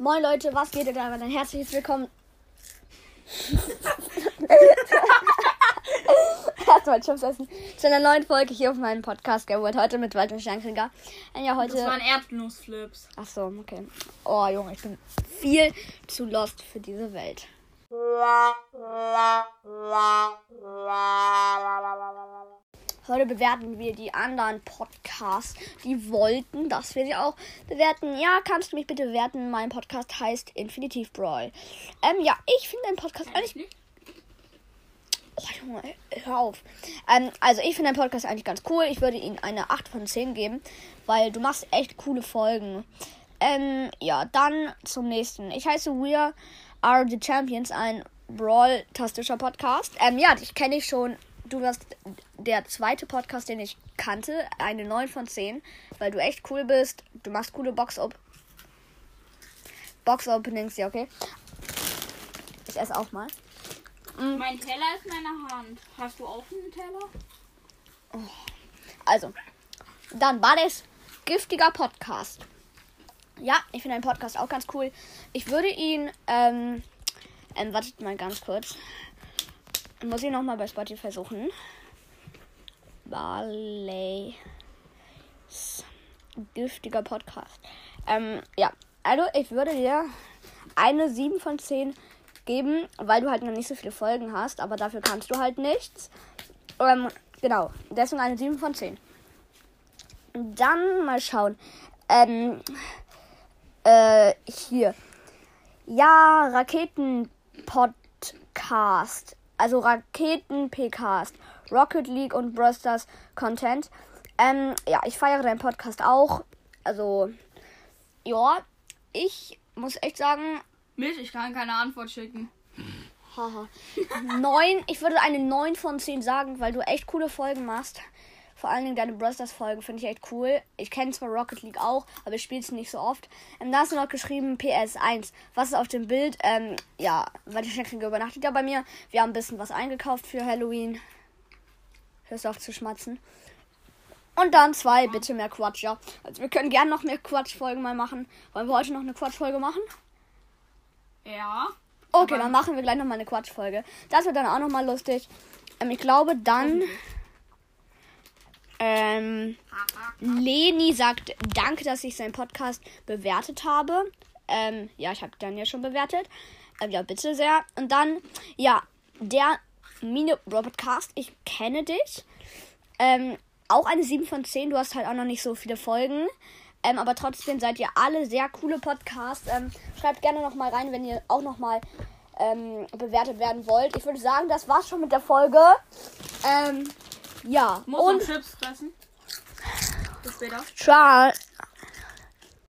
Moin Leute, was geht da? Ein herzliches Willkommen. Erstmal Chips essen. Zu einer neuen Folge hier auf meinem Podcast Gerwood. Heute mit Walter Steinkrieger. Ja, heute. Das waren Erdnussflips. Ach so, okay. Oh, Junge, ich bin viel zu lost für diese Welt. Heute bewerten wir die anderen Podcasts, die wollten, dass wir sie auch bewerten. Ja, kannst du mich bitte bewerten? Mein Podcast heißt Infinitiv Brawl. Ähm, ja, ich finde den Podcast eigentlich. Oh, Junge, hör auf. Ähm, also, ich finde den Podcast eigentlich ganz cool. Ich würde ihm eine 8 von 10 geben, weil du machst echt coole Folgen. Ähm, ja, dann zum nächsten. Ich heiße We Are the Champions, ein Brawl-tastischer Podcast. Ähm, ja, dich kenne ich schon du warst der zweite Podcast, den ich kannte. Eine 9 von 10, weil du echt cool bist. Du machst coole Box-Op. Box-Openings, ja, okay. Ich esse auch mal. Mm. Mein Teller ist in meiner Hand. Hast du auch einen Teller? Oh. Also, dann war das giftiger Podcast. Ja, ich finde einen Podcast auch ganz cool. Ich würde ihn, ähm, ähm, wartet mal ganz kurz. Muss ich nochmal bei Spotify suchen. Barley. Giftiger Podcast. Ähm, ja. Also, ich würde dir eine 7 von 10 geben, weil du halt noch nicht so viele Folgen hast, aber dafür kannst du halt nichts. Ähm, genau. Deswegen eine 7 von 10. Dann mal schauen. Ähm, äh, hier. Ja, Raketen-Podcast also Raketen-PKs, Rocket League und Brawl Stars Content. Ähm, ja, ich feiere deinen Podcast auch. Also, ja, ich muss echt sagen. Mit, ich kann keine Antwort schicken. Haha. 9, ich würde eine 9 von 10 sagen, weil du echt coole Folgen machst. Vor allen Dingen deine Brosters Folge finde ich echt cool. Ich kenne zwar Rocket League auch, aber ich spiele es nicht so oft. Ähm, da hast du noch geschrieben PS1. Was ist auf dem Bild? Ähm, ja, weil die Schneckenkrieger übernachtet ja bei mir. Wir haben ein bisschen was eingekauft für Halloween. Hörst auf zu schmatzen. Und dann zwei, bitte mehr Quatsch, ja. Also wir können gerne noch mehr Quatschfolgen mal machen. Wollen wir heute noch eine Quatschfolge machen? Ja. Okay, dann machen wir gleich noch mal eine Quatschfolge. Das wird dann auch noch mal lustig. Ähm, ich glaube, dann ähm, Leni sagt, danke, dass ich seinen Podcast bewertet habe. Ähm, ja, ich habe dann ja schon bewertet. Ähm, ja, bitte sehr. Und dann, ja, der Mine Robotcast, ich kenne dich. Ähm, auch eine 7 von 10. Du hast halt auch noch nicht so viele Folgen. Ähm, aber trotzdem seid ihr alle sehr coole Podcasts. Ähm, schreibt gerne noch mal rein, wenn ihr auch noch mal ähm, bewertet werden wollt. Ich würde sagen, das war's schon mit der Folge. Ähm, ja. Muss und Chips fressen. Bis später. Ciao.